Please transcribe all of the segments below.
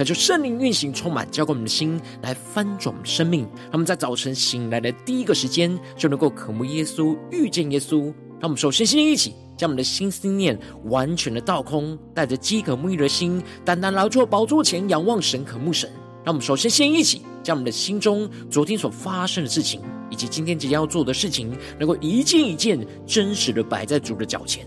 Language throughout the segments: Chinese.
恳求圣灵运行充满，浇灌我们的心，来翻转我们的生命。让我们在早晨醒来的第一个时间，就能够渴慕耶稣，遇见耶稣。让我们首先先一起。将我们的心思念完全的倒空，带着饥渴沐浴的心，单单来到宝座前仰望神、渴慕神。让我们首先先一起将我们的心中昨天所发生的事情，以及今天即将要做的事情，能够一件一件真实的摆在主的脚前，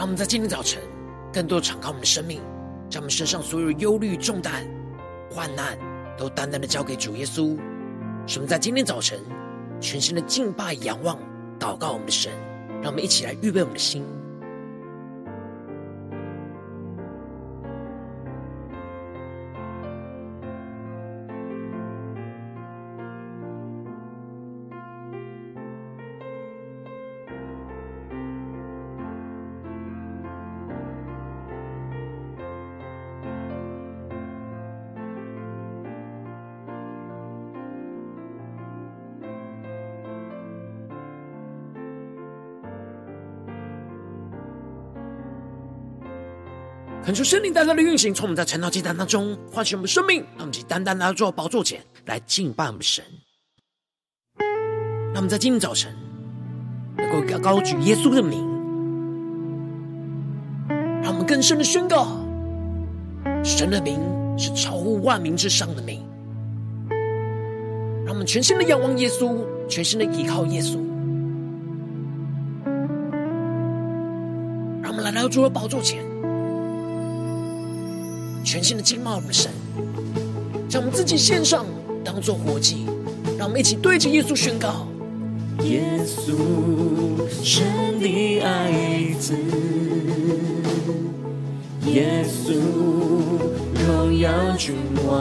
让我们在今天早晨，更多敞开我们的生命，将我们身上所有忧虑、重担、患难，都单单的交给主耶稣。使我们在今天早晨，全心的敬拜、仰望、祷告我们的神。让我们一起来预备我们的心。恳求圣灵大大的运行，从我们在晨祷祭坛当中唤醒我们生命，让我们去单单来到宝座前来敬拜我们神。让我们在今天早晨能够高举耶稣的名，让我们更深的宣告：神的名是超乎万名之上的名。让我们全心的仰望耶稣，全心的依靠耶稣。让我们来到主的宝座前。全新的经贸我们的神，将我们自己献上，当做活祭，让我们一起对着耶稣宣告：耶稣，神的爱子，耶稣，荣耀君王，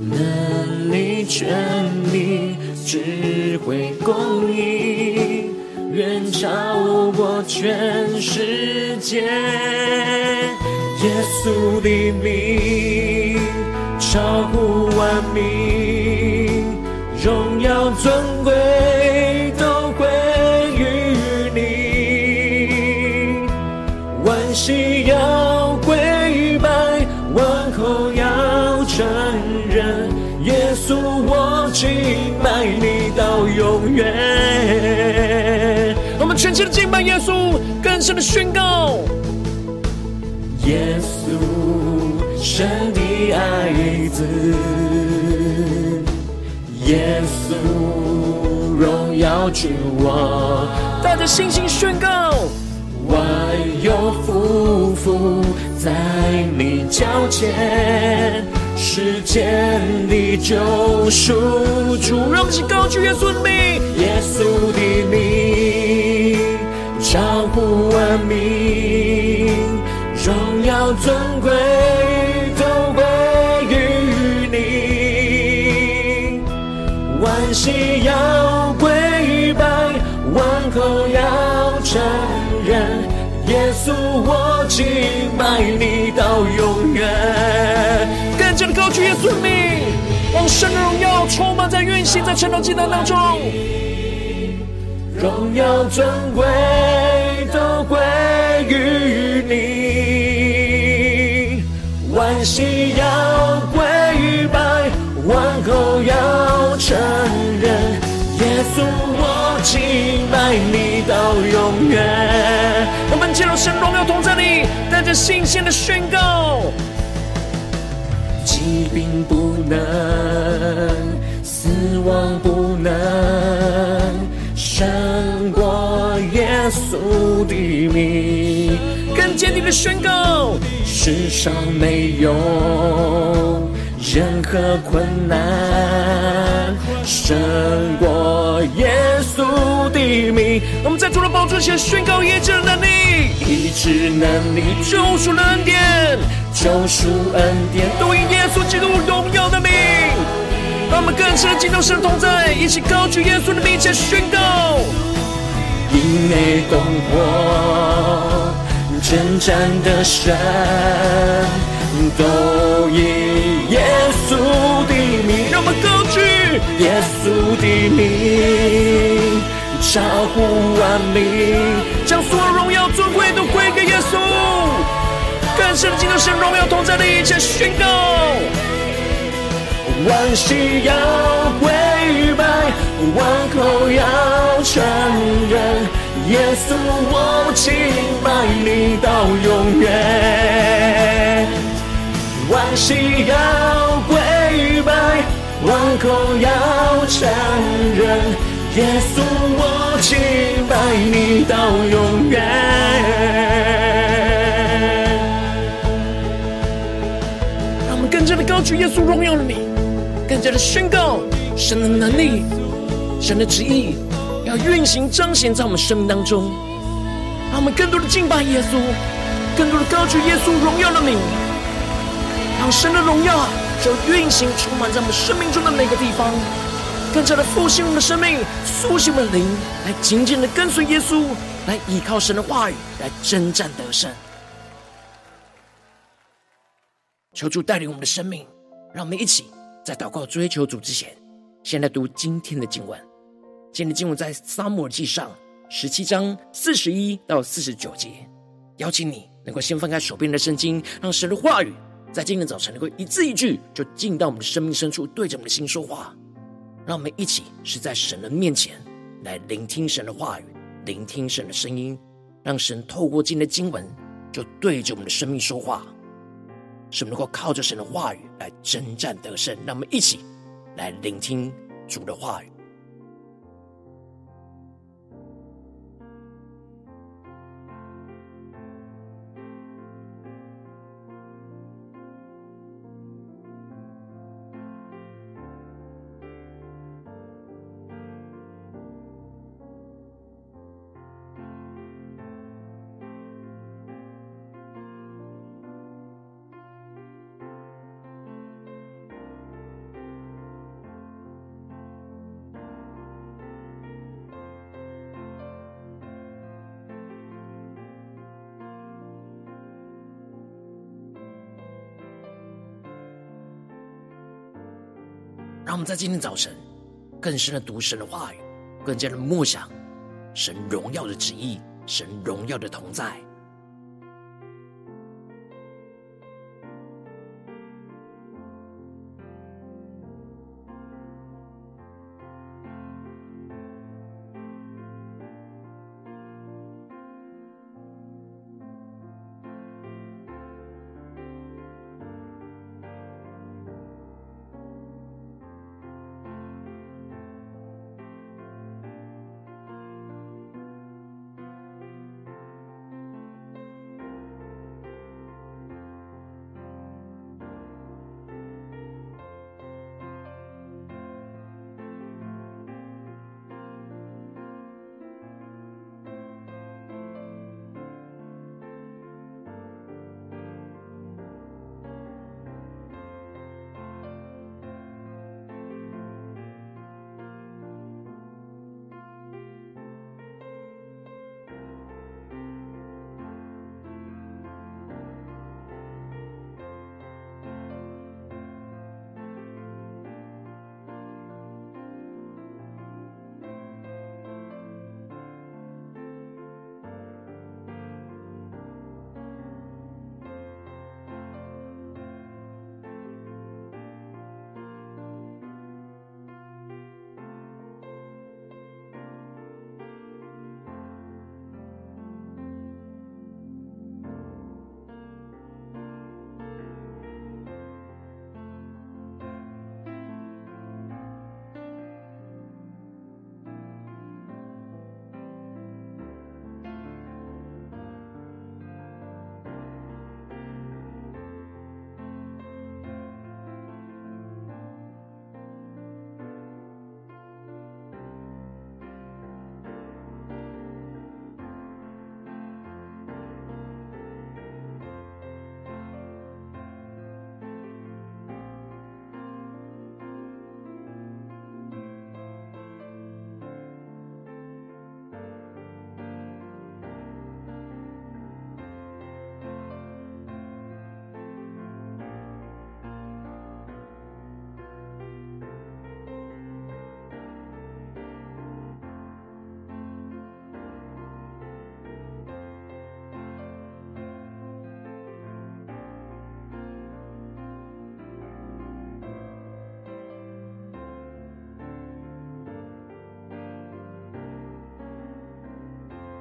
能力、权柄、智慧、公义，远超过全世界。耶稣的名超乎万名，荣耀尊贵都归于你。万膝要跪拜，万口要承认，耶稣我敬拜你到永远。我们全心的敬拜耶稣，更深的宣告。耶稣，神的爱子，耶稣，荣耀君王，带着信心宣告，万有俯伏在你脚前，世间的救赎主，让我们一起高举耶稣的名，耶稣的名，超乎万民。荣耀尊贵都归于你，万膝要跪拜，万口要承认，耶稣，我敬拜你到永远。更加的高举耶稣名，让神的荣耀充满在运行在晨祷祭坛当中。荣耀尊贵都归于万膝要跪拜，万口要承认，耶稣我敬拜你到永远。我们进入神荣耀同在里，带着信心的宣告：疾病不能，死亡不能。胜过耶稣的名，更坚定的宣告：世上没有任何困难胜过耶稣的名。我们在主的宝座前宣告医治的能力，医治能力，救赎的恩典，救赎恩典，都因耶稣基督荣耀的名。让我们更深的敬拜神同在，一起高举耶稣的名，前宣告：因为攻破征战的神，都以耶稣的名。让我们高举耶稣的名，超乎万民，将所有荣耀尊贵都归给耶稣。更深的敬拜神荣耀同在的一切宣告。万膝要跪拜，万口要承认，耶稣我敬拜你到永远。万膝要跪拜，万口要承认，耶稣我敬拜你到永远。让我们更加的高举耶稣荣耀的名。更加的宣告神的能力，神的旨意要运行彰显在我们生命当中，让我们更多的敬拜耶稣，更多的高举耶稣荣耀的名，让神的荣耀就运行充满在我们生命中的每个地方，更加的复兴我们的生命，苏醒我们的灵，来紧紧的跟随耶稣，来依靠神的话语，来征战得胜。求主带领我们的生命，让我们一起。在祷告追求主之前，先来读今天的经文。今天的经文在撒母耳记上十七章四十一到四十九节。邀请你能够先翻开手边的圣经，让神的话语在今天早晨能够一字一句就进到我们的生命深处，对着我们的心说话。让我们一起是在神的面前来聆听神的话语，聆听神的声音，让神透过今天的经文就对着我们的生命说话。是能够靠着神的话语来征战得胜，让我们一起来聆听主的话语。让我们在今天早晨更深的读神的话语，更加的默想神荣耀的旨意，神荣耀的同在。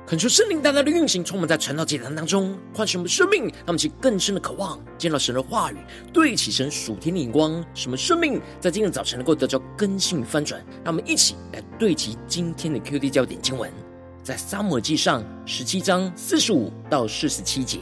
恳求圣灵大大的运行，充满在传道祭坛当中，唤醒我们生命，让我们起更深的渴望，见到神的话语，对齐神属天的眼光，使我们生命在今天早晨能够得到更新与翻转。让我们一起来对齐今天的 QD 焦点经文，在撒母记上十七章四十五到四十七节，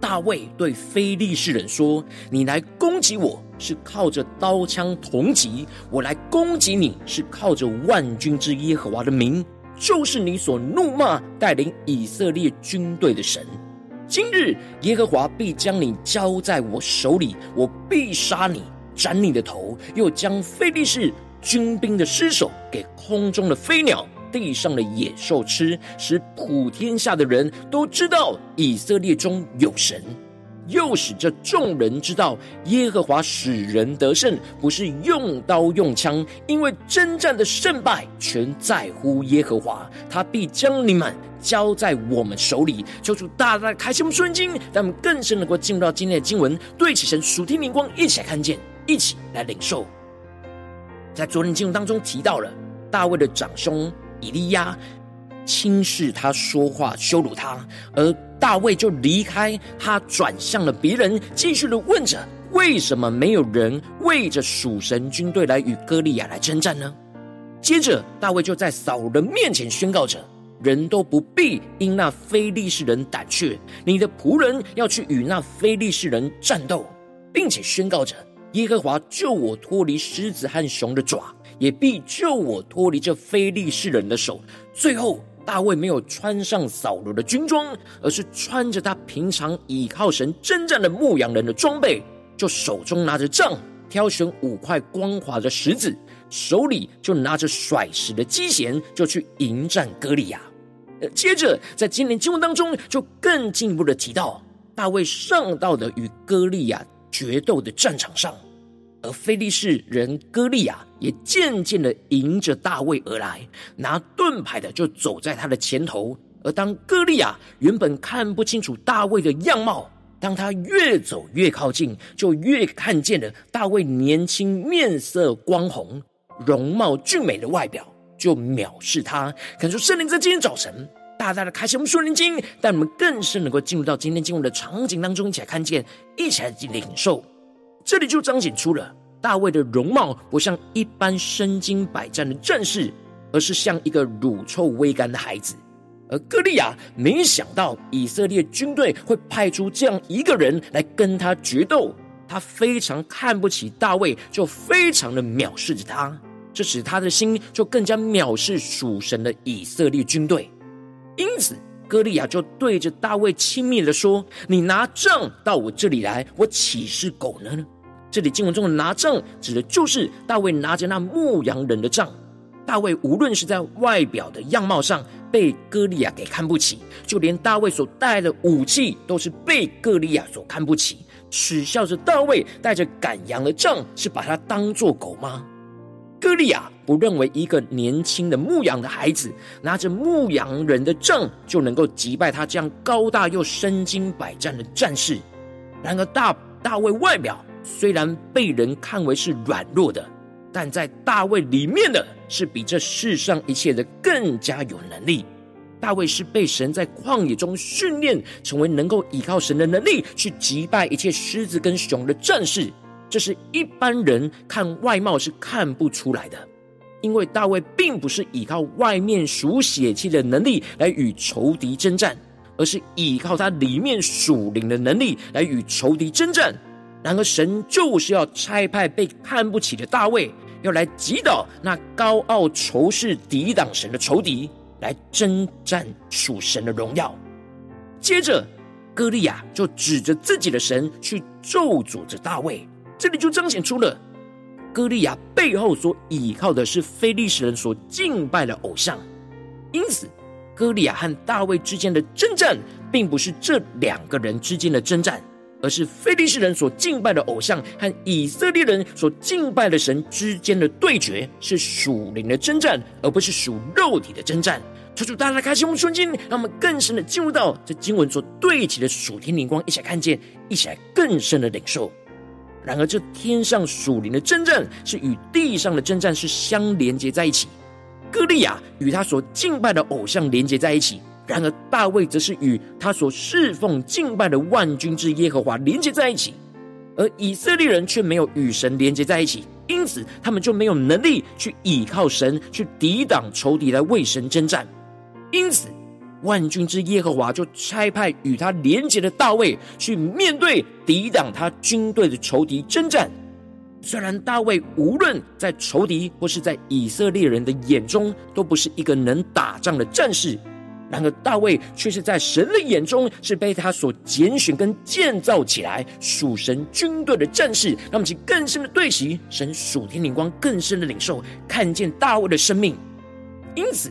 大卫对非利士人说：“你来攻击我是靠着刀枪铜戟，我来攻击你是靠着万军之耶和华的名。”就是你所怒骂带领以色列军队的神，今日耶和华必将你交在我手里，我必杀你，斩你的头，又将非利士军兵的尸首给空中的飞鸟、地上的野兽吃，使普天下的人都知道以色列中有神。又使这众人知道，耶和华使人得胜，不是用刀用枪，因为征战的胜败全在乎耶和华，他必将你们交在我们手里。求主大大开心我们顺经，让我们更深能够进入到今天的经文，对起神属天灵光，一起来看见，一起来领受。在昨天经文当中提到了大卫的长兄以利亚轻视他说话，羞辱他，而。大卫就离开，他转向了别人，继续的问着：为什么没有人为着属神军队来与歌利亚来征战呢？接着，大卫就在扫罗面前宣告着：人都不必因那非利士人胆怯，你的仆人要去与那非利士人战斗，并且宣告着：耶和华救我脱离狮子和熊的爪，也必救我脱离这非利士人的手。最后。大卫没有穿上扫罗的军装，而是穿着他平常倚靠神征战的牧羊人的装备，就手中拿着杖，挑选五块光滑的石子，手里就拿着甩石的机弦，就去迎战歌利亚。接着，在今年经文当中，就更进一步的提到，大卫上到的与歌利亚决斗的战场上。而非利士人歌利亚也渐渐的迎着大卫而来，拿盾牌的就走在他的前头。而当歌利亚原本看不清楚大卫的样貌，当他越走越靠近，就越看见了大卫年轻、面色光红、容貌俊美的外表，就藐视他。感受圣灵在今天早晨大大的开启我们属灵经，但我们更是能够进入到今天经文的场景当中，一起来看见，一起来领受。这里就彰显出了大卫的容貌不像一般身经百战的战士，而是像一个乳臭未干的孩子。而歌利亚没想到以色列军队会派出这样一个人来跟他决斗，他非常看不起大卫，就非常的藐视着他，这使他的心就更加藐视属神的以色列军队。因此，歌利亚就对着大卫亲密的说：“你拿杖到我这里来，我岂是狗呢？”这里经文中的拿杖，指的就是大卫拿着那牧羊人的杖。大卫无论是在外表的样貌上被歌利亚给看不起，就连大卫所带的武器都是被歌利亚所看不起，耻笑着大卫带着赶羊的杖，是把他当作狗吗？歌利亚不认为一个年轻的牧羊的孩子拿着牧羊人的杖就能够击败他这样高大又身经百战的战士。然而大大卫外表虽然被人看为是软弱的，但在大卫里面的是比这世上一切的更加有能力。大卫是被神在旷野中训练，成为能够依靠神的能力去击败一切狮子跟熊的战士。这是一般人看外貌是看不出来的，因为大卫并不是依靠外面属血气的能力来与仇敌征战，而是依靠他里面属灵的能力来与仇敌征战。然而，神就是要差派被看不起的大卫，要来击倒那高傲仇视、抵挡神的仇敌，来征战属神的荣耀。接着，歌利亚就指着自己的神去咒诅着大卫。这里就彰显出了歌利亚背后所倚靠的是非利士人所敬拜的偶像，因此歌利亚和大卫之间的征战，并不是这两个人之间的征战，而是非利士人所敬拜的偶像和以色列人所敬拜的神之间的对决，是属灵的征战，而不是属肉体的征战。求主大家开心我们瞬间，让我们更深的进入到这经文所对齐的属天灵光，一起来看见，一起来更深的领受。然而，这天上属灵的征战是与地上的征战是相连接在一起。歌利亚与他所敬拜的偶像连接在一起，然而大卫则是与他所侍奉敬拜的万军之耶和华连接在一起，而以色列人却没有与神连接在一起，因此他们就没有能力去倚靠神，去抵挡仇敌来为神征战。因此，万军之耶和华就差派与他连接的大卫去面对抵挡他军队的仇敌征战。虽然大卫无论在仇敌或是在以色列人的眼中都不是一个能打仗的战士，然而大卫却是在神的眼中是被他所拣选跟建造起来属神军队的战士。让我们更深的对齐神属天灵光，更深的领受看见大卫的生命。因此，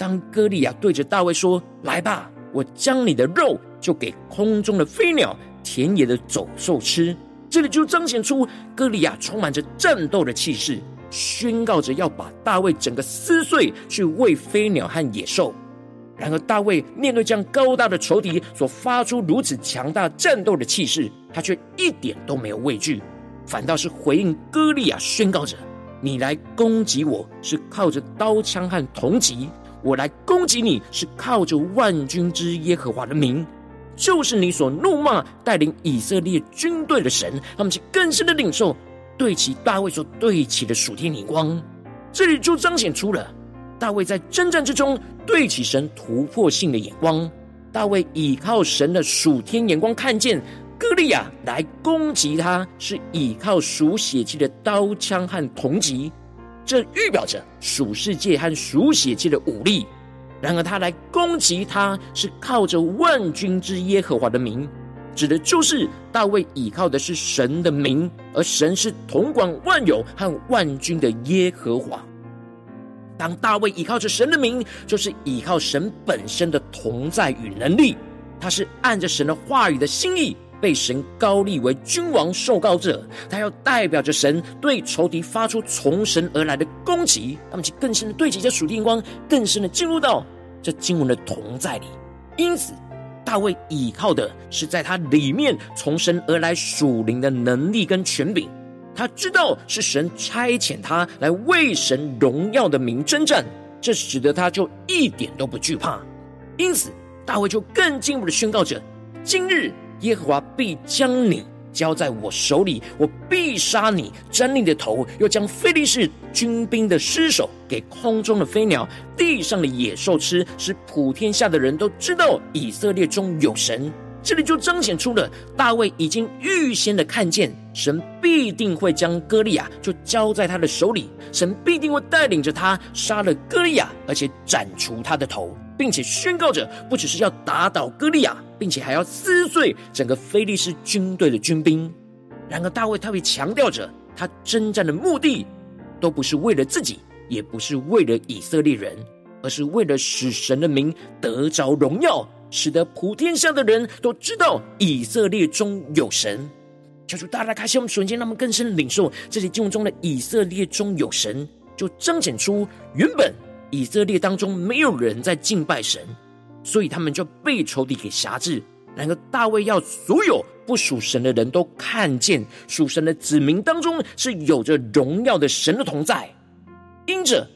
当哥利亚对着大卫说：“来吧，我将你的肉就给空中的飞鸟、田野的走兽吃。”这里就彰显出哥利亚充满着战斗的气势，宣告着要把大卫整个撕碎，去喂飞鸟和野兽。然而，大卫面对这样高大的仇敌所发出如此强大战斗的气势，他却一点都没有畏惧，反倒是回应哥利亚，宣告着：“你来攻击我是靠着刀枪和铜戟，我来攻击你是靠着万军之耶和华的名。”就是你所怒骂带领以色列军队的神，他们去更深的领受，对其大卫所对齐的属天灵光。这里就彰显出了大卫在征战之中对齐神突破性的眼光。大卫倚靠神的属天眼光，看见歌利亚来攻击他，是倚靠属血气的刀枪和铜戟，这预表着属世界和属血界的武力。然而，他来攻击他，是靠着万军之耶和华的名，指的就是大卫倚靠的是神的名，而神是统管万有和万军的耶和华。当大卫倚靠着神的名，就是倚靠神本身的同在与能力。他是按着神的话语的心意，被神高立为君王受膏者。他要代表着神对仇敌发出从神而来的攻击。他们就更深的对齐这属天光，更深的进入到这经文的同在里。因此，大卫倚靠的是在他里面从神而来属灵的能力跟权柄。他知道是神差遣他来为神荣耀的名征战，这使得他就一点都不惧怕。因此，大卫就更进一步的宣告着：今日。耶和华必将你交在我手里，我必杀你，斩你的头，又将非利士军兵的尸首给空中的飞鸟、地上的野兽吃，使普天下的人都知道以色列中有神。这里就彰显出了大卫已经预先的看见，神必定会将歌利亚就交在他的手里，神必定会带领着他杀了歌利亚，而且斩除他的头。并且宣告着，不只是要打倒歌利亚，并且还要撕碎整个非利士军队的军兵。然而，大卫特别强调着，他征战的目的都不是为了自己，也不是为了以色列人，而是为了使神的名得着荣耀，使得普天下的人都知道以色列中有神。求主大大开心我们瞬间，让我们更深的领受这些经文中的以色列中有神，就彰显出原本。以色列当中没有人在敬拜神，所以他们就被仇敌给辖制。然而大卫要所有不属神的人都看见属神的子民当中是有着荣耀的神的同在，因着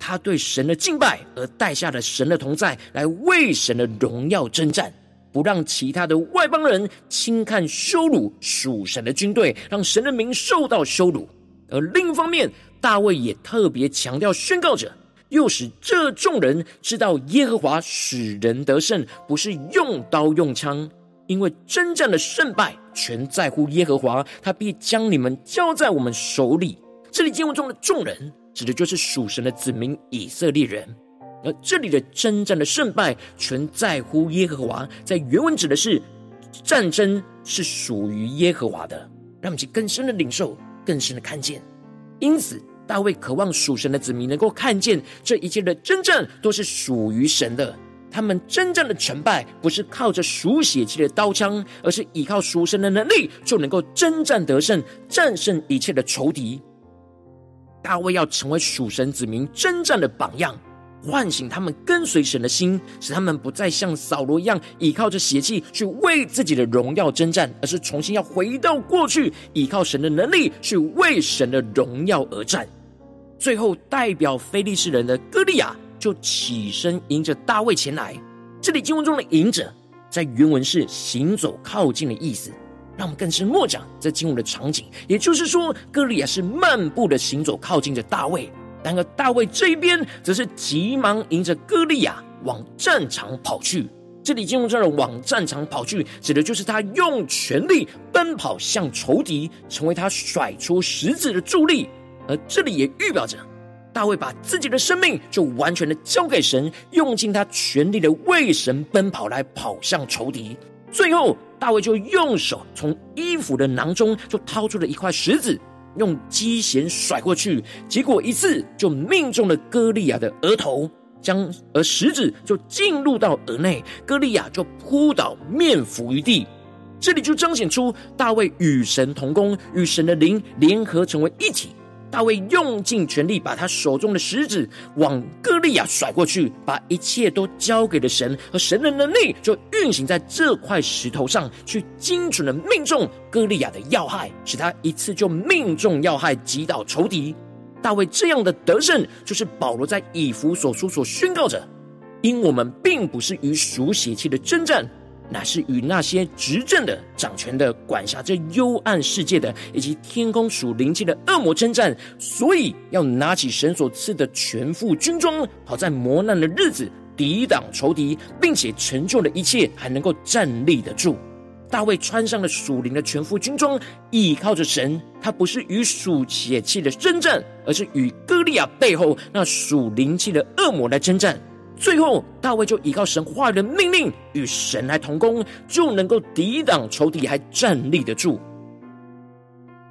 他对神的敬拜而带下了神的同在，来为神的荣耀征战，不让其他的外邦人轻看羞辱属神的军队，让神的名受到羞辱。而另一方面，大卫也特别强调宣告着。又使这众人知道耶和华使人得胜，不是用刀用枪，因为真正的胜败全在乎耶和华，他必将你们交在我们手里。这里经文中的众人，指的就是属神的子民以色列人，而这里的真正的胜败全在乎耶和华，在原文指的是战争是属于耶和华的，让我们去更深的领受，更深的看见。因此。大卫渴望属神的子民能够看见，这一切的真正都是属于神的。他们真正的成败，不是靠着属血气的刀枪，而是依靠属神的能力，就能够征战得胜，战胜一切的仇敌。大卫要成为属神子民征战的榜样，唤醒他们跟随神的心，使他们不再像扫罗一样依靠着血气去为自己的荣耀征战，而是重新要回到过去，依靠神的能力去为神的荣耀而战。最后，代表非利士人的歌利亚就起身迎着大卫前来。这里经文中的“迎着”在原文是行走靠近的意思，让我们更是默讲这经文的场景。也就是说，歌利亚是漫步的行走靠近着大卫，然而大卫这一边则是急忙迎着歌利亚往战场跑去。这里经文中的“往战场跑去”，指的就是他用全力奔跑向仇敌，成为他甩出石子的助力。而这里也预表着大卫把自己的生命就完全的交给神，用尽他全力的为神奔跑，来跑向仇敌。最后，大卫就用手从衣服的囊中就掏出了一块石子，用机弦甩过去，结果一次就命中了歌利亚的额头。将而石子就进入到额内，歌利亚就扑倒，面伏于地。这里就彰显出大卫与神同工，与神的灵联合成为一体。大卫用尽全力，把他手中的石子往歌利亚甩过去，把一切都交给了神，而神的能力就运行在这块石头上，去精准的命中歌利亚的要害，使他一次就命中要害，击倒仇敌。大卫这样的得胜，就是保罗在以弗所书所宣告着：因我们并不是与属血气的争战，乃是与那些执政的、掌权的、管辖这幽暗世界的，以及天空属灵气的恶魔征战。所以要拿起神所赐的全副军装，好在磨难的日子抵挡仇敌，并且成就了一切，还能够站立得住。大卫穿上了属灵的全副军装，倚靠着神。他不是与属血气的争战，而是与歌利亚背后那属灵气的恶魔来征战。最后，大卫就依靠神话语的命令，与神来同工，就能够抵挡仇敌，还站立得住。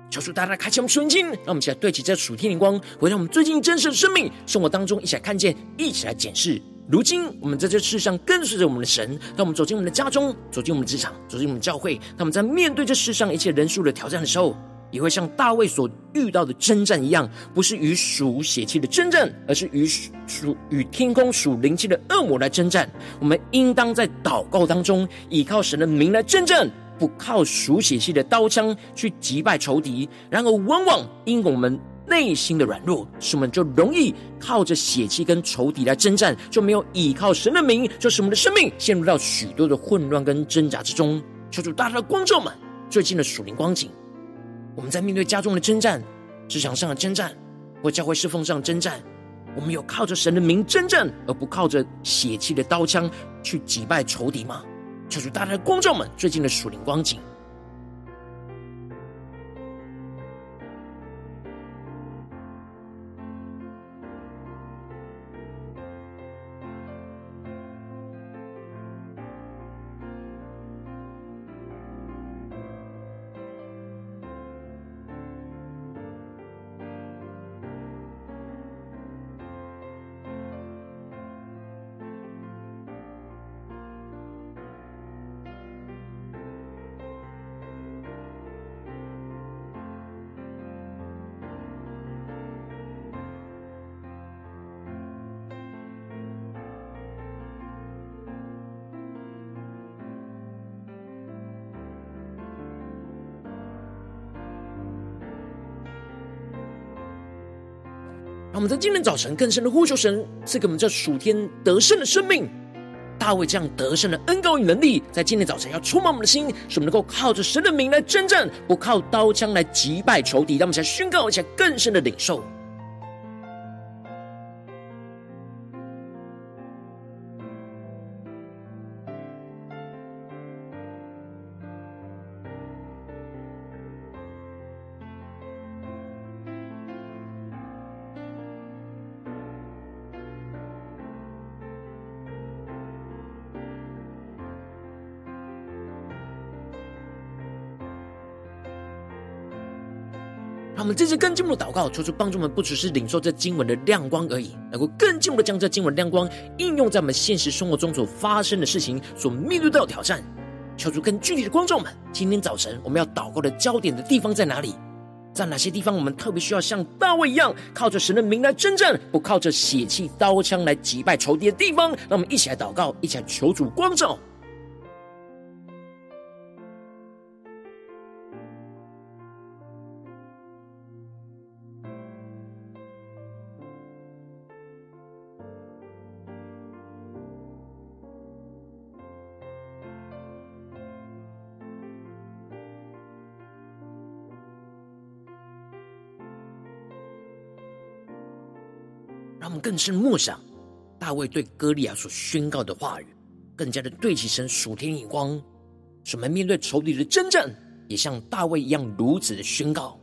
求主大大开启我们属灵经，让我们一起来对齐这属天灵光，回到我们最近真实的生命生活当中，一起来看见，一起来检视。如今，我们在这世上跟随着我们的神，当我们走进我们的家中，走进我们的职场，走进我们的教会，当我们在面对这世上一切人数的挑战的时候，也会像大卫所遇到的征战一样，不是与属血气的征战，而是与属与天空属灵气的恶魔来征战。我们应当在祷告当中，依靠神的名来征战，不靠属血气的刀枪去击败仇敌。然而，往往因我们。内心的软弱，使我们就容易靠着血气跟仇敌来征战，就没有依靠神的名，就使我们的生命陷入到许多的混乱跟挣扎之中。求主大大的光照们最近的属灵光景，我们在面对家中的征战、职场上的征战或教会侍奉上的征战，我们有靠着神的名征战，而不靠着血气的刀枪去击败仇敌吗？求主大家的光照们最近的属灵光景。让我们在今天早晨更深的呼求神，赐给我们这属天得胜的生命。大卫这样得胜的恩膏与能力，在今天早晨要充满我们的心，使我们能够靠着神的名来征战，不靠刀枪来击败仇敌。让我们来宣告一下更深的领受。这次更进一步的祷告，求主帮助我们，不只是领受这经文的亮光而已，能够更进一步的将这经文亮光应用在我们现实生活中所发生的事情、所面对到的挑战。求主更具体的光照们，今天早晨我们要祷告的焦点的地方在哪里？在哪些地方我们特别需要像大卫一样，靠着神的名来征战，不靠着血气刀枪来击败仇敌的地方？让我们一起来祷告，一起来求主光照。们更深默想大卫对歌利亚所宣告的话语，更加的对齐神属天眼光，使我们面对仇敌的征战，也像大卫一样如此的宣告。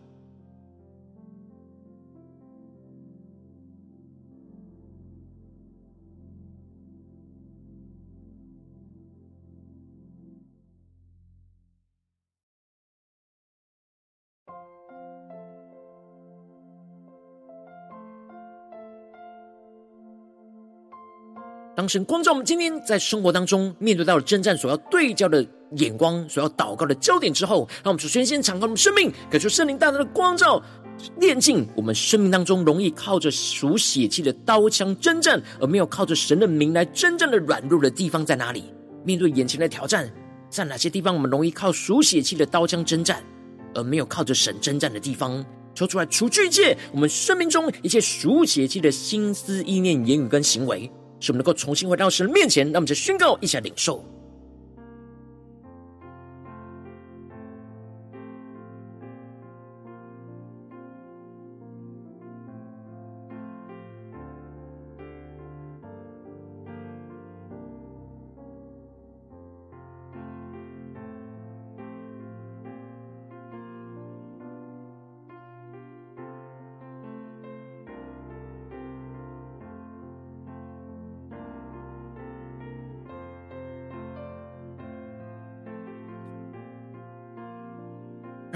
神光照我们今天在生活当中面对到了征战所要对焦的眼光，所要祷告的焦点之后，让我们首先先敞开我们生命，感受圣灵大大的光照，炼净我们生命当中容易靠着属血气的刀枪征战，而没有靠着神的名来真正的软弱的地方在哪里？面对眼前的挑战，在哪些地方我们容易靠属血气的刀枪征战，而没有靠着神征战的地方？求出来除去一切我们生命中一切属血气的心思意念、言语跟行为。使我们能够重新回到神的面前，让我们再宣告一下领受。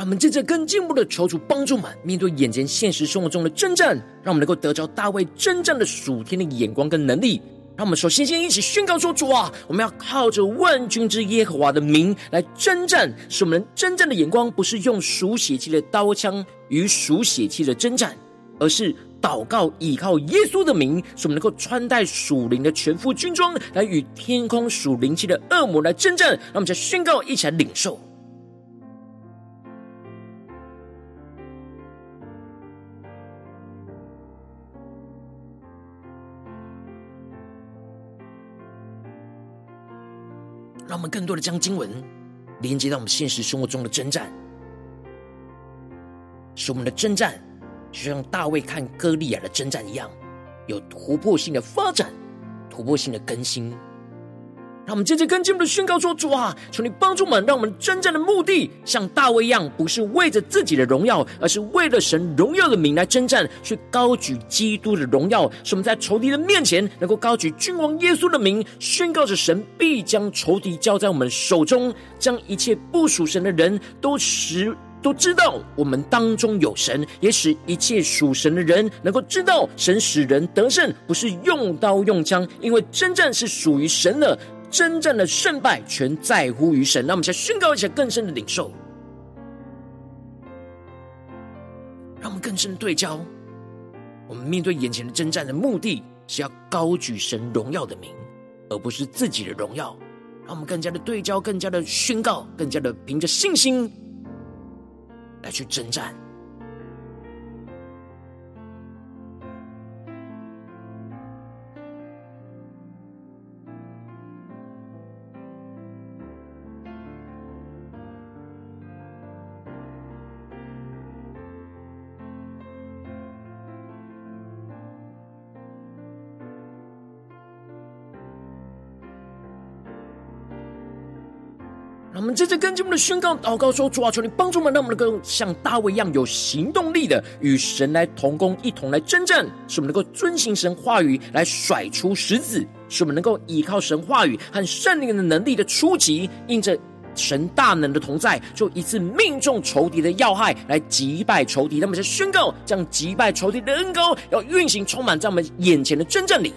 让我们接着更进一步的求主帮助们，面对眼前现实生活中的征战，让我们能够得着大卫征战的属天的眼光跟能力。让我们首先先一起宣告说：主啊，我们要靠着万军之耶和华的名来征战，使我们征战的眼光不是用属血气的刀枪与属血气的征战，而是祷告倚靠耶稣的名，使我们能够穿戴属灵的全副军装，来与天空属灵气的恶魔来征战。让我们再宣告，一起来领受。我们更多的将经文连接到我们现实生活中的征战，使我们的征战就像大卫看歌利亚的征战一样，有突破性的发展，突破性的更新。让我们接着跟进我们的宣告说：“主啊，求你帮助我们，让我们征战的目的像大卫一样，不是为着自己的荣耀，而是为了神荣耀的名来征战，去高举基督的荣耀。使我们在仇敌的面前，能够高举君王耶稣的名，宣告着神必将仇敌交在我们手中，将一切不属神的人都使都知道我们当中有神，也使一切属神的人能够知道神使人得胜，不是用刀用枪，因为征战是属于神的。”真正的胜败全在乎于神。让我们再宣告一下更深的领受，让我们更深的对焦。我们面对眼前的征战的目的是要高举神荣耀的名，而不是自己的荣耀。让我们更加的对焦，更加的宣告，更加的凭着信心来去征战。我们接着跟进我们的宣告祷告说：主啊，求你帮助我们，让我们能够像大卫一样有行动力的与神来同工，一同来征战，使我们能够遵行神话语来甩出石子，使我们能够依靠神话语和圣灵的能力的初级，印着神大能的同在，就一次命中仇敌的要害，来击败仇敌。那么，在宣告将击败仇敌的恩膏要运行充满在我们眼前的征战里。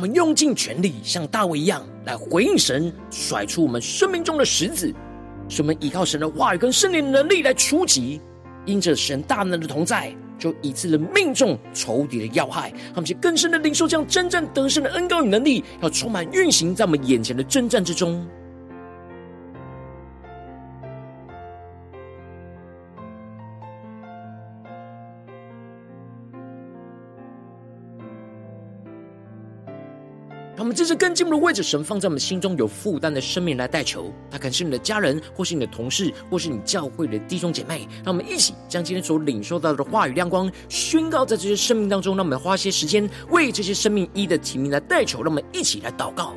我们用尽全力，像大卫一样来回应神，甩出我们生命中的石子，使我们依靠神的话语跟圣灵的能力来出击，因着神大能的同在，就一次的命中仇敌的要害。他们就更深的领受这样征战得胜的恩膏与能力，要充满运行在我们眼前的征战之中。他们这是更进一步的位置神放在我们心中有负担的生命来代求，他可能是你的家人，或是你的同事，或是你教会的弟兄姐妹。让我们一起将今天所领受到的话语亮光宣告在这些生命当中。让我们花些时间为这些生命一一的提名来代求。让我们一起来祷告。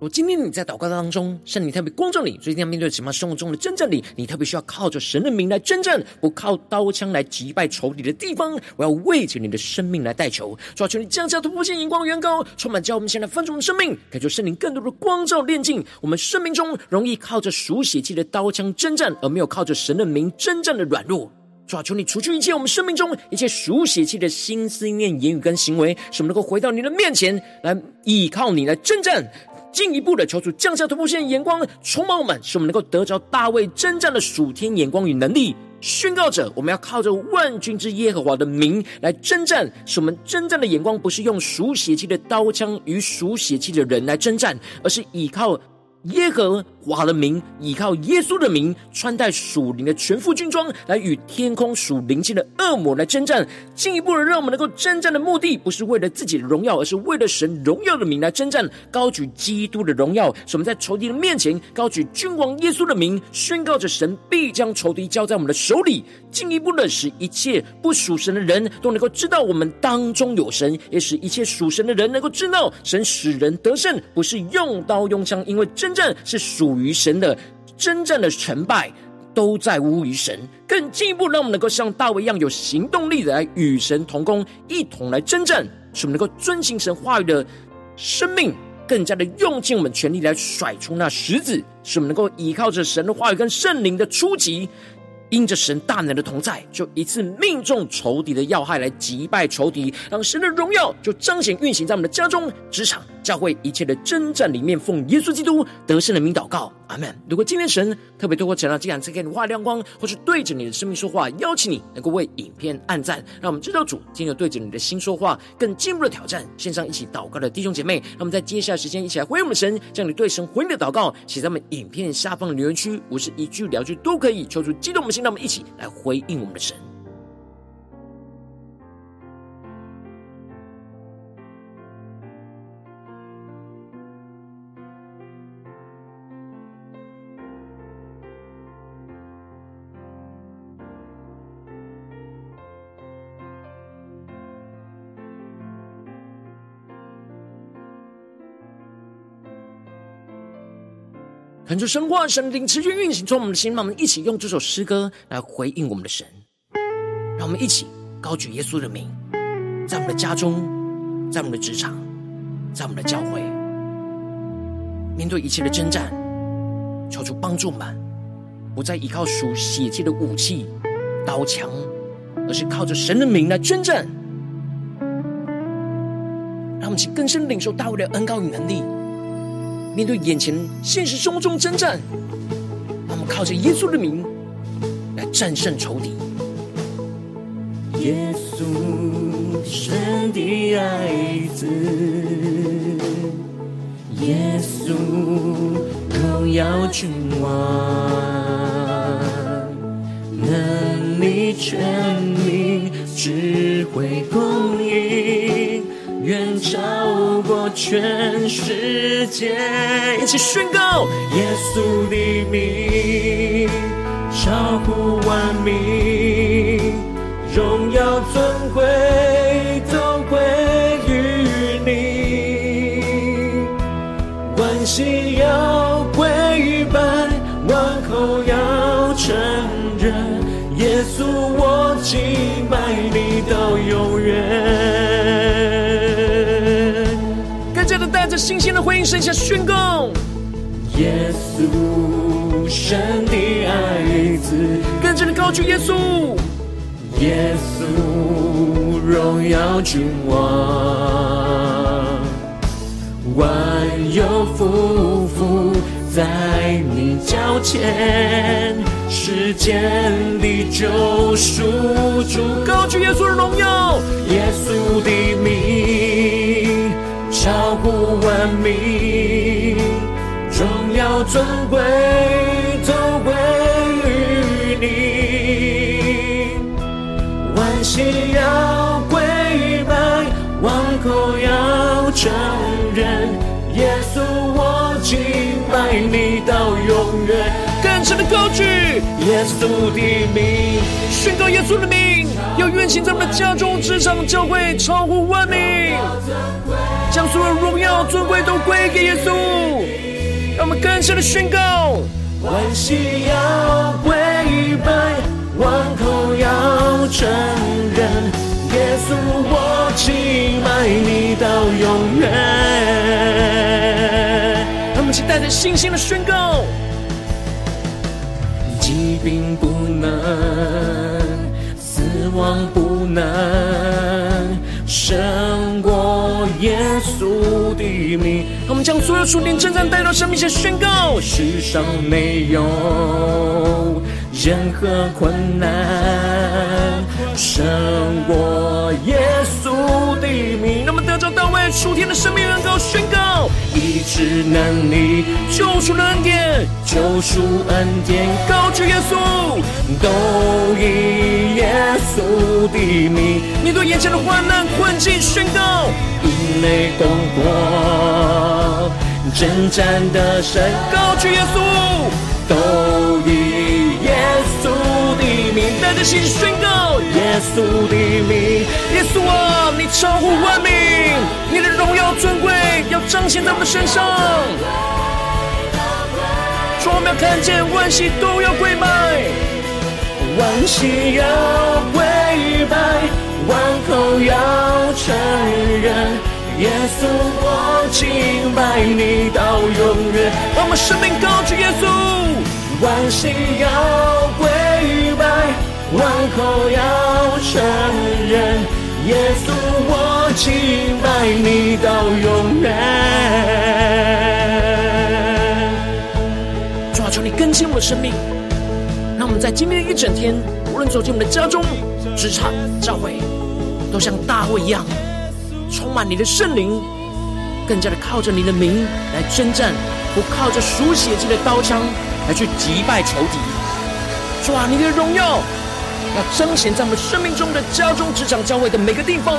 我今天你在祷告当中，圣灵特别光照你，最近要面对什么生活中的真正你，你特别需要靠着神的名来征战，不靠刀枪来击败仇敌的地方，我要为着你的生命来代求，主啊，求你降下突破性眼光，远高，充满教我们现在分盛的生命，感受圣灵更多的光照炼净我们生命中容易靠着属血气的刀枪征战，而没有靠着神的名征战的软弱。主啊，求你除去一切我们生命中一切属血气的心思念、言语跟行为，使我们能够回到你的面前来依靠你来征战。进一步的求主降下突破性眼光，充满我们，使我们能够得着大卫征战的属天眼光与能力。宣告着，我们要靠着万军之耶和华的名来征战，使我们征战的眼光不是用属血气的刀枪与属血气的人来征战，而是依靠。耶和华的名，依靠耶稣的名，穿戴属灵的全副军装，来与天空属灵气的恶魔来征战。进一步的，让我们能够征战的目的，不是为了自己的荣耀，而是为了神荣耀的名来征战。高举基督的荣耀，使我们在仇敌的面前高举君王耶稣的名，宣告着神必将仇敌交在我们的手里。进一步的，使一切不属神的人都能够知道我们当中有神，也使一切属神的人能够知道神使人得胜，不是用刀用枪，因为真。真正是属于神的，真正的成败都在乎于神。更进一步，让我们能够像大卫一样有行动力的来与神同工，一同来征战，使我们能够遵行神话语的生命，更加的用尽我们全力来甩出那石子，使我们能够依靠着神的话语跟圣灵的出击。因着神大能的同在，就一次命中仇敌的要害，来击败仇敌，让神的荣耀就彰显运行在我们的家中、职场、教会一切的征战里面。奉耶稣基督得胜的名祷告，阿门。如果今天神特别透过成了这样赐给你画亮光，或是对着你的生命说话，邀请你能够为影片按赞，让我们知道主今天对着你的心说话，更进一步的挑战。线上一起祷告的弟兄姐妹，让我们在接下来时间一起来回应我们神，将你对神回应的祷告写在我们影片下方的留言区，我是一句两句都可以，求主激动我们心。让我们一起来回应我们的神。看出神话，神灵持续运行，从我们的心，让我们一起用这首诗歌来回应我们的神。让我们一起高举耶稣的名，在我们的家中，在我们的职场，在我们的教会，面对一切的征战，求主帮助我们，不再依靠属血气的武器、刀枪，而是靠着神的名来征战。让我们一起更深领受大卫的恩膏与能力。面对眼前现实生活中征战，让我们靠着耶稣的名来战胜仇敌。耶稣，神的爱子，耶稣荣耀君王，能力权柄智慧公义，远超过全世界。一起宣告耶稣的名超乎万名，荣耀尊贵都归于你，万心要跪拜，万口要承认，耶稣我敬拜你到永远。着新鲜的回应，剩下宣告。耶稣，神的爱子，更加的高举耶稣。耶稣，荣耀君王，万有匍匐在你脚前，世间的救赎主，高举耶稣的荣耀，耶稣的名超乎万名。荣耀尊贵都归于你，万膝要归拜，万口要承认，耶稣我敬拜你到永远。更深的高举耶稣的名，宣告耶稣的名，要运行在我们的家中、职场、教会，超乎万名，将所有荣耀尊贵都归给耶稣。让我们更深的宣告：万膝要跪拜，万口要承认，耶稣我敬拜你到永远。让我们一起带着信心的宣告：疾病不能，死亡不能。生稣的名，我们将所有属灵征战带到生命前宣告：世上没有任何困难胜过耶稣的名。那么得着大卫属天的生命恩膏宣告：医治能力，救赎的恩典，救赎恩典，高举耶稣，都以耶稣的名。面对眼前的患难困境，宣告因泪攻过，征战的神，高举耶稣，都以耶稣的名。带着信心宣告耶稣的名，耶稣啊，你超乎万名，你的荣耀尊贵要彰显在我们身上。我们要看见万膝都要跪拜，万膝要跪拜，万口要承认，耶稣我敬拜你到永远。让我们生命高举耶稣，万膝要跪拜，万口要承认，耶稣我敬拜你到永远。主啊，求你更新我们的生命，让我们在今天的一整天，无论走进我们的家中、职场、教会，都像大卫一样，充满你的圣灵，更加的靠着你的名来征战，不靠着属血气的刀枪来去击败仇敌。主啊，你的荣耀要彰显在我们生命中的家中、职场、教会的每个地方。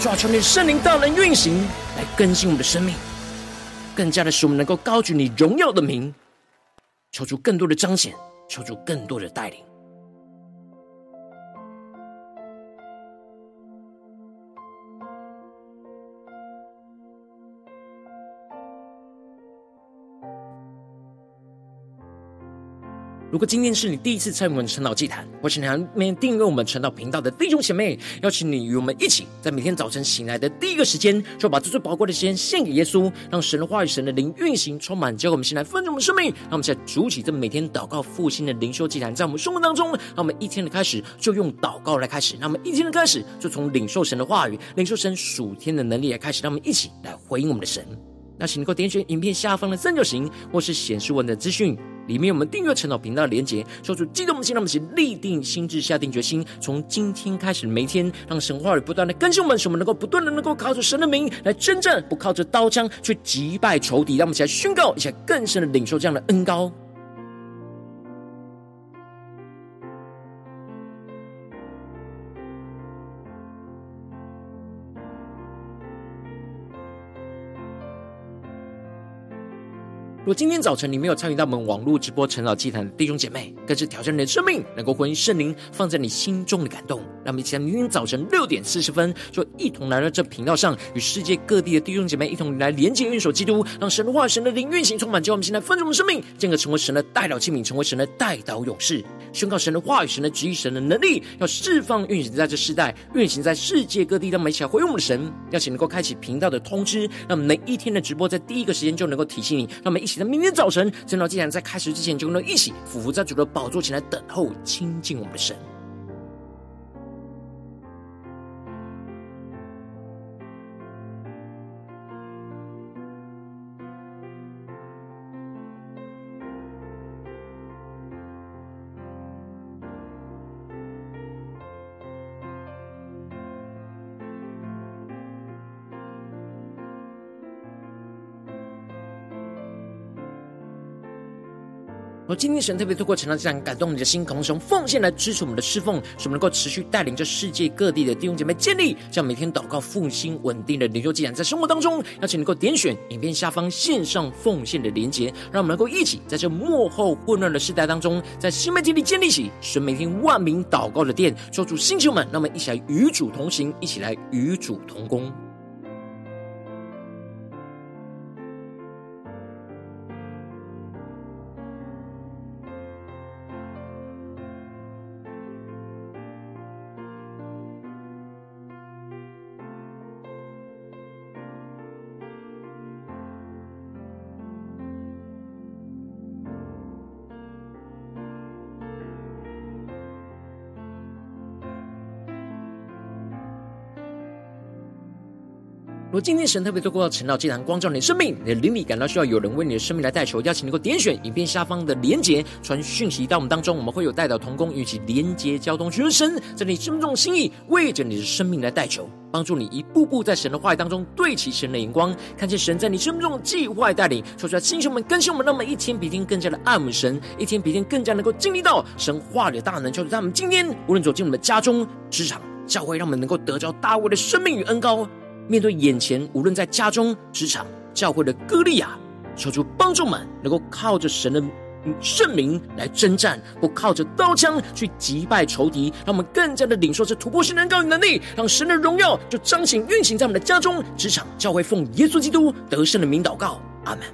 主啊，求你圣灵大能运行，来更新我们的生命，更加的使我们能够高举你荣耀的名，求出更多的彰显，求出更多的带领。如果今天是你第一次参与我们晨祷祭坛，或是你还没订阅我们晨祷频道的弟兄姐妹，邀请你与我们一起，在每天早晨醒来的第一个时间，就把这最宝贵的时间献给耶稣，让神的话语、神的灵运行充满，教会我们先来分盛我们生命。让我们现在主起这每天祷告复兴的灵修祭坛，在我们生活当中，让我们一天的开始就用祷告来开始，让我们一天的开始就从领受神的话语、领受神属天的能力来开始，让我们一起来回应我们的神。那请能够点选影片下方的三角形，或是显示文的资讯。里面我们订阅陈老频道的连结，说出激动的心，让我们一起立定心智，下定决心，从今天开始每天，让神话语不断的更新我们，使我们能够不断的能够靠着神的名来真正，不靠着刀枪去击败仇敌。让我们一起来宣告，一起来更深的领受这样的恩高。如果今天早晨你没有参与到我们网络直播晨祷祭坛的弟兄姐妹，更是挑战你的生命，能够回应圣灵放在你心中的感动。让我们一起在明天早晨六点四十分，就一同来到这频道上，与世界各地的弟兄姐妹一同来连接、运手基督，让神的话、神的灵运行充满，叫我们现在分盛的生命，进而成为神的代表器皿，成为神的代祷勇士，宣告神的话语、神的旨意、神的能力，要释放、运行在这世代，运行在世界各地。让我们一起来回应我们的神，邀请能够开启频道的通知，让我们每一天的直播在第一个时间就能够提醒你。让我们一起明天早晨，晨祷祭坛在开始之前，就能一起俯伏在主的宝座前来等候亲近我们的神。而今天神特别透过晨祷祭坛感动你的心，同时用奉献来支持我们的侍奉，使我们能够持续带领着世界各地的弟兄姐妹建立这样每天祷告复兴稳定的灵修祭坛，在生活当中，邀请能够点选影片下方线上奉献的连结，让我们能够一起在这幕后混乱的时代当中，在新媒体里建立起神每天万名祷告的殿，说出星球们，让我们一起来与主同行，一起来与主同工。如果今天神特别透过晨祷祭坛光照你的生命，你的灵里感到需要有人为你的生命来代求，邀请你能够点选影片下方的连结，传讯息到我们当中，我们会有代祷同工，与其连结交通，寻求神在你生命中的心意，为着你的生命来代求，帮助你一步步在神的话语当中对齐神的眼光，看见神在你生命中的计划带领，说出来，弟兄们更新我们，让我们一天比一天更加的爱慕神，一天比一天更加能够经历到神话里的大能，求主他们今天无论走进我们的家中、职场、教会，让我们能够得着大卫的生命与恩膏。面对眼前，无论在家中、职场、教会的歌利亚，求主帮助们能够靠着神的圣名来征战，或靠着刀枪去击败仇敌，让我们更加的领受这突破性的高能力，让神的荣耀就彰显运行在我们的家中、职场、教会，奉耶稣基督得胜的名祷告，阿门。